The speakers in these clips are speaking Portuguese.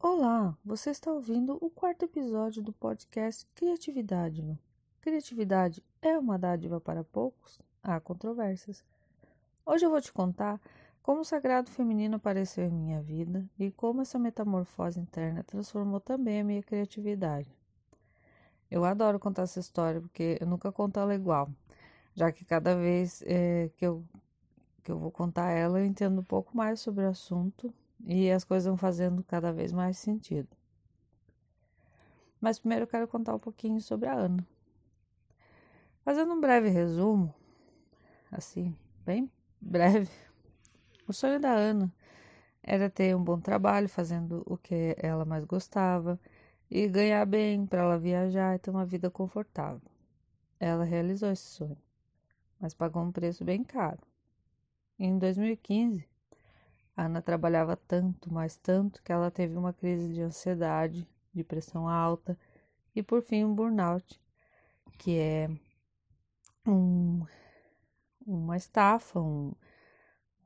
Olá, você está ouvindo o quarto episódio do podcast Criatividade. Criatividade é uma dádiva para poucos? Há controvérsias. Hoje eu vou te contar como o sagrado feminino apareceu em minha vida e como essa metamorfose interna transformou também a minha criatividade. Eu adoro contar essa história porque eu nunca conto ela igual, já que cada vez é, que, eu, que eu vou contar ela eu entendo um pouco mais sobre o assunto e as coisas vão fazendo cada vez mais sentido. Mas primeiro eu quero contar um pouquinho sobre a Ana. Fazendo um breve resumo, assim, bem breve, o sonho da Ana era ter um bom trabalho fazendo o que ela mais gostava e ganhar bem para ela viajar e ter uma vida confortável. Ela realizou esse sonho, mas pagou um preço bem caro. Em 2015, a Ana trabalhava tanto, mas tanto, que ela teve uma crise de ansiedade, de pressão alta e, por fim, um burnout, que é um, uma estafa, um,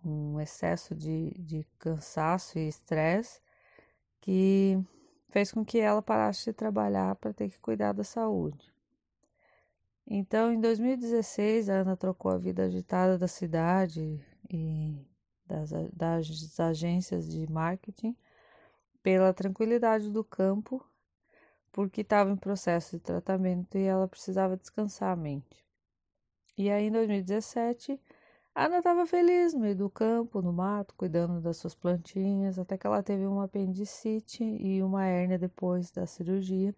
um excesso de, de cansaço e estresse que fez com que ela parasse de trabalhar para ter que cuidar da saúde. Então, em 2016, a Ana trocou a vida agitada da cidade e das, das agências de marketing pela tranquilidade do campo, porque estava em processo de tratamento e ela precisava descansar a mente. E aí, em 2017, a Ana estava feliz no meio do campo, no mato, cuidando das suas plantinhas, até que ela teve uma apendicite e uma hérnia depois da cirurgia.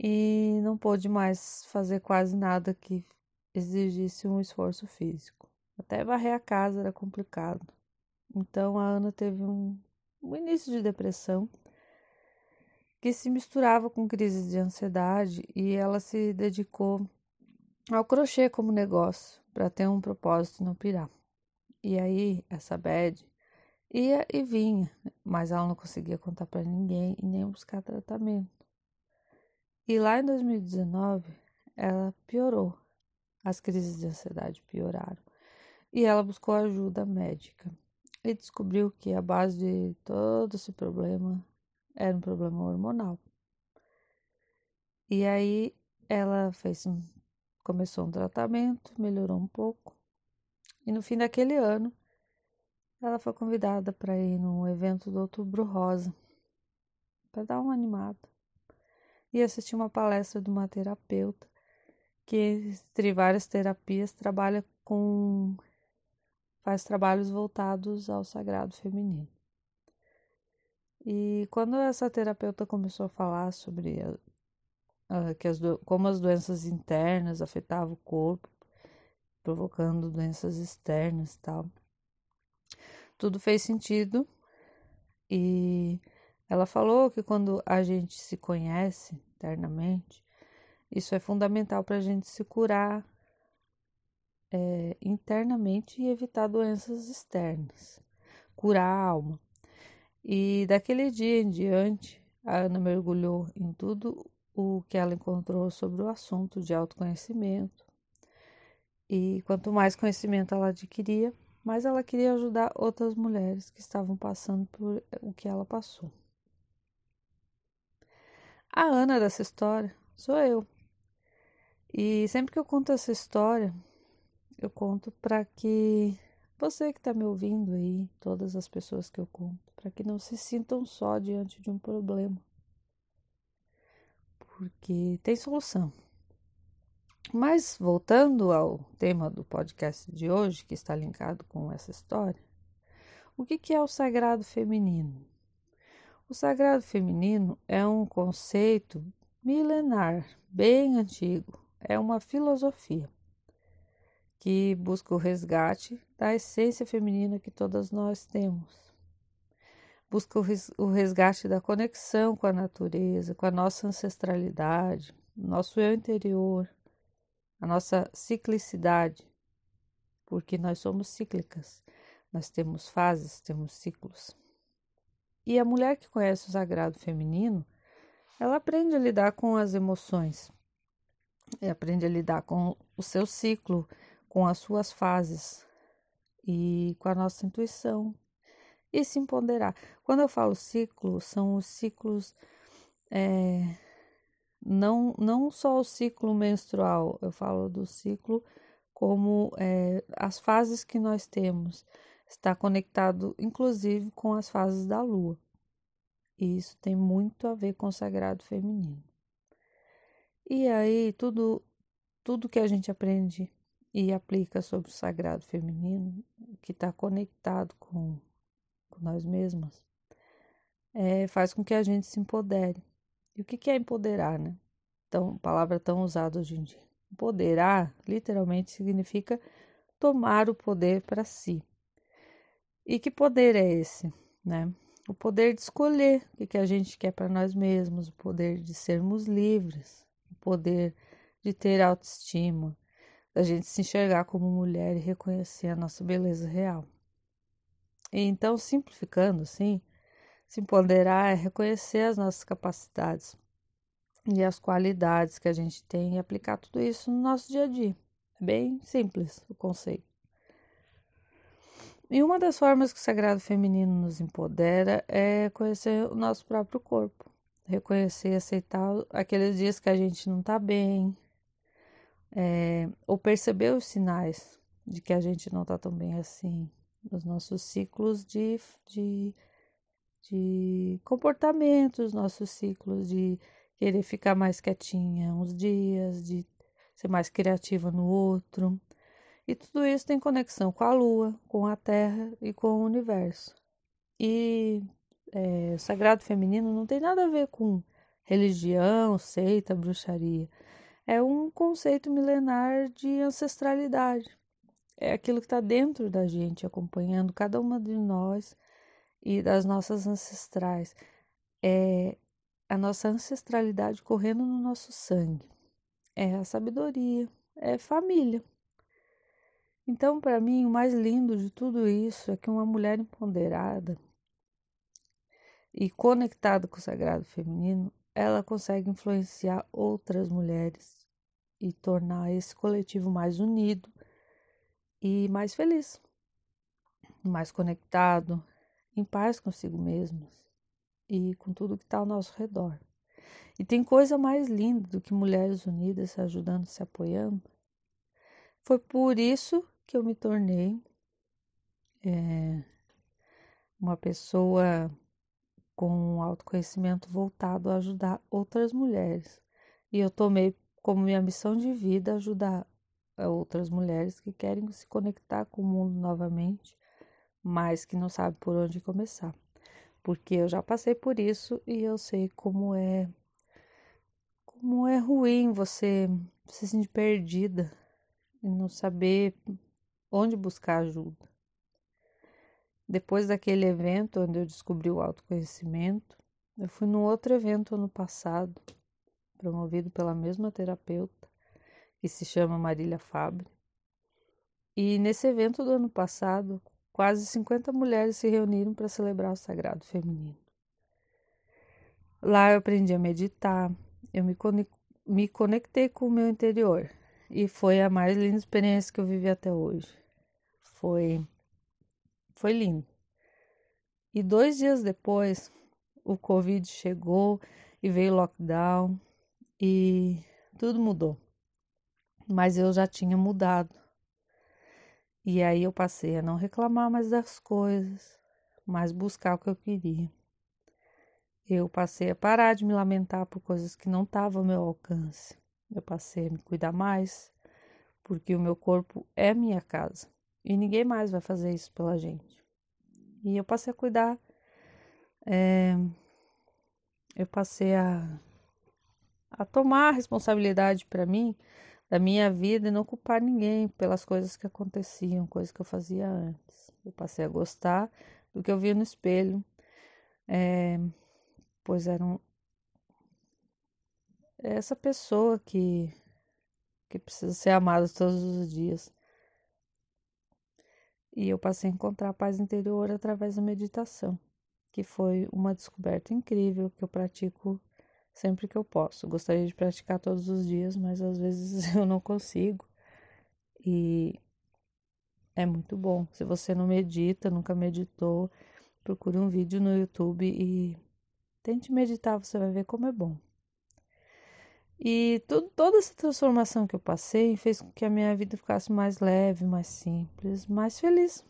E não pôde mais fazer quase nada que exigisse um esforço físico. Até varrer a casa era complicado. Então a Ana teve um, um início de depressão que se misturava com crises de ansiedade e ela se dedicou ao crochê como negócio para ter um propósito não pirar. E aí essa bad ia e vinha, mas ela não conseguia contar para ninguém e nem buscar tratamento. E lá em 2019 ela piorou. As crises de ansiedade pioraram e ela buscou ajuda médica e descobriu que a base de todo esse problema era um problema hormonal. E aí ela fez um, começou um tratamento, melhorou um pouco. E no fim daquele ano, ela foi convidada para ir num evento do Outubro Rosa, para dar uma animada. E assistir uma palestra de uma terapeuta que, entre várias terapias, trabalha com faz trabalhos voltados ao sagrado feminino. E quando essa terapeuta começou a falar sobre a, a, que as como as doenças internas afetavam o corpo, provocando doenças externas e tal, tudo fez sentido. E ela falou que quando a gente se conhece internamente, isso é fundamental para a gente se curar é, internamente e evitar doenças externas, curar a alma. E daquele dia em diante, a Ana mergulhou em tudo o que ela encontrou sobre o assunto de autoconhecimento. E quanto mais conhecimento ela adquiria, mais ela queria ajudar outras mulheres que estavam passando por o que ela passou. A Ana dessa história sou eu. E sempre que eu conto essa história, eu conto para que você que está me ouvindo aí, todas as pessoas que eu conto, para que não se sintam só diante de um problema. Porque tem solução. Mas voltando ao tema do podcast de hoje, que está linkado com essa história, o que, que é o sagrado feminino? O sagrado feminino é um conceito milenar, bem antigo, é uma filosofia que busca o resgate da essência feminina que todas nós temos. Busca o resgate da conexão com a natureza, com a nossa ancestralidade, nosso eu interior, a nossa ciclicidade, porque nós somos cíclicas, nós temos fases, temos ciclos. E a mulher que conhece o sagrado feminino, ela aprende a lidar com as emoções, aprende a lidar com o seu ciclo com as suas fases e com a nossa intuição, e se empoderar. Quando eu falo ciclo, são os ciclos. É, não, não só o ciclo menstrual, eu falo do ciclo como é, as fases que nós temos. Está conectado, inclusive, com as fases da lua. E isso tem muito a ver com o sagrado feminino. E aí, tudo, tudo que a gente aprende e aplica sobre o sagrado feminino, que está conectado com, com nós mesmas, é, faz com que a gente se empodere. E o que, que é empoderar, né? Então, palavra tão usada hoje em dia. Empoderar, literalmente, significa tomar o poder para si. E que poder é esse, né? O poder de escolher o que a gente quer para nós mesmos, o poder de sermos livres, o poder de ter autoestima, da gente se enxergar como mulher e reconhecer a nossa beleza real. E então, simplificando assim, se empoderar é reconhecer as nossas capacidades e as qualidades que a gente tem e aplicar tudo isso no nosso dia a dia. É bem simples o conceito. E uma das formas que o Sagrado Feminino nos empodera é conhecer o nosso próprio corpo, reconhecer e aceitar aqueles dias que a gente não está bem, é, ou perceber os sinais de que a gente não está tão bem assim, nos nossos ciclos de, de, de comportamento, os nossos ciclos de querer ficar mais quietinha uns dias, de ser mais criativa no outro. E tudo isso tem conexão com a Lua, com a Terra e com o universo. E é, o sagrado feminino não tem nada a ver com religião, seita, bruxaria. É um conceito milenar de ancestralidade. É aquilo que está dentro da gente, acompanhando cada uma de nós e das nossas ancestrais. É a nossa ancestralidade correndo no nosso sangue. É a sabedoria, é família. Então, para mim, o mais lindo de tudo isso é que uma mulher empoderada e conectada com o sagrado feminino, ela consegue influenciar outras mulheres e tornar esse coletivo mais unido e mais feliz, mais conectado, em paz consigo mesmo e com tudo que está ao nosso redor. E tem coisa mais linda do que mulheres unidas se ajudando, se apoiando. Foi por isso que eu me tornei é, uma pessoa com um autoconhecimento voltado a ajudar outras mulheres. E eu tomei como minha missão de vida ajudar outras mulheres que querem se conectar com o mundo novamente, mas que não sabem por onde começar. Porque eu já passei por isso e eu sei como é como é ruim você se sentir perdida e não saber onde buscar ajuda. Depois daquele evento onde eu descobri o autoconhecimento, eu fui num outro evento ano passado, promovido pela mesma terapeuta, que se chama Marília Fabre. E nesse evento do ano passado, quase 50 mulheres se reuniram para celebrar o sagrado feminino. Lá eu aprendi a meditar, eu me conectei com o meu interior e foi a mais linda experiência que eu vivi até hoje. Foi, foi lindo. E dois dias depois, o Covid chegou e veio lockdown e tudo mudou. Mas eu já tinha mudado. E aí eu passei a não reclamar mais das coisas, mas buscar o que eu queria. Eu passei a parar de me lamentar por coisas que não estavam ao meu alcance. Eu passei a me cuidar mais, porque o meu corpo é minha casa e ninguém mais vai fazer isso pela gente. E eu passei a cuidar, é, eu passei a, a tomar a responsabilidade para mim da minha vida e não culpar ninguém pelas coisas que aconteciam, coisas que eu fazia antes. Eu passei a gostar do que eu via no espelho, é, pois eram essa pessoa que, que precisa ser amada todos os dias. E eu passei a encontrar a paz interior através da meditação, que foi uma descoberta incrível que eu pratico sempre que eu posso. Gostaria de praticar todos os dias, mas às vezes eu não consigo. E é muito bom. Se você não medita, nunca meditou, procure um vídeo no YouTube e tente meditar, você vai ver como é bom. E tudo, toda essa transformação que eu passei fez com que a minha vida ficasse mais leve, mais simples, mais feliz.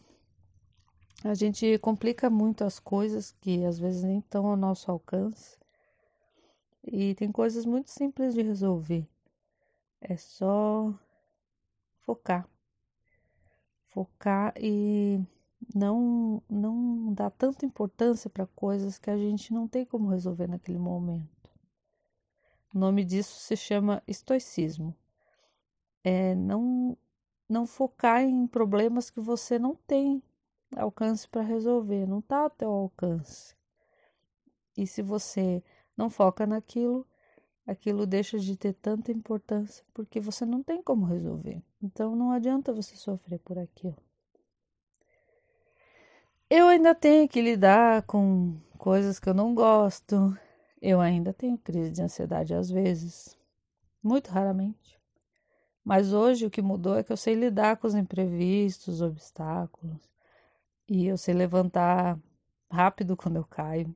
A gente complica muito as coisas que às vezes nem estão ao nosso alcance. E tem coisas muito simples de resolver. É só focar. Focar e não não dar tanta importância para coisas que a gente não tem como resolver naquele momento. O nome disso se chama estoicismo. É não, não focar em problemas que você não tem alcance para resolver, não está ao teu alcance. E se você não foca naquilo, aquilo deixa de ter tanta importância porque você não tem como resolver. Então não adianta você sofrer por aquilo. Eu ainda tenho que lidar com coisas que eu não gosto, eu ainda tenho crise de ansiedade às vezes, muito raramente. Mas hoje o que mudou é que eu sei lidar com os imprevistos, obstáculos, e eu sei levantar rápido quando eu caio,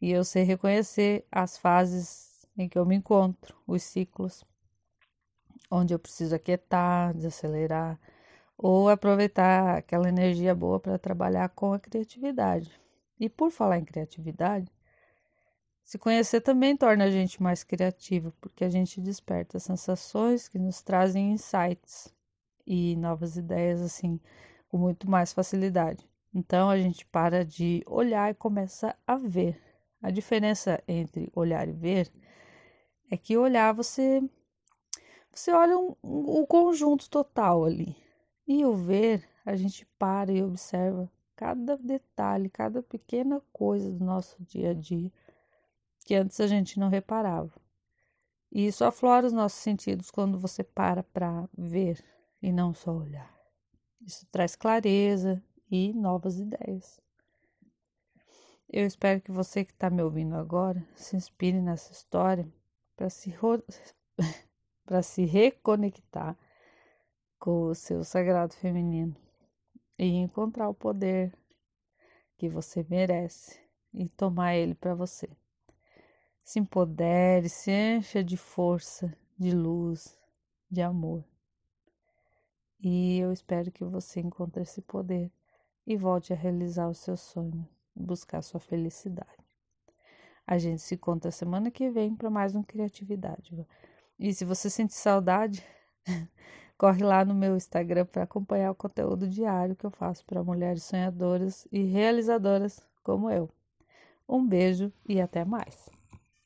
e eu sei reconhecer as fases em que eu me encontro, os ciclos, onde eu preciso aquietar, desacelerar, ou aproveitar aquela energia boa para trabalhar com a criatividade. E por falar em criatividade, se conhecer também torna a gente mais criativo, porque a gente desperta sensações que nos trazem insights e novas ideias assim com muito mais facilidade. Então a gente para de olhar e começa a ver. A diferença entre olhar e ver é que olhar você você olha um, um, o conjunto total ali. E o ver, a gente para e observa cada detalhe, cada pequena coisa do nosso dia a dia que antes a gente não reparava. E isso aflora os nossos sentidos quando você para para ver e não só olhar. Isso traz clareza e novas ideias. Eu espero que você que está me ouvindo agora se inspire nessa história para se, para se reconectar com o seu sagrado feminino e encontrar o poder que você merece e tomar ele para você se empodere, se encha de força, de luz, de amor. E eu espero que você encontre esse poder e volte a realizar o seu sonho, buscar sua felicidade. A gente se encontra semana que vem para mais um Criatividade. E se você sente saudade, corre lá no meu Instagram para acompanhar o conteúdo diário que eu faço para mulheres sonhadoras e realizadoras como eu. Um beijo e até mais.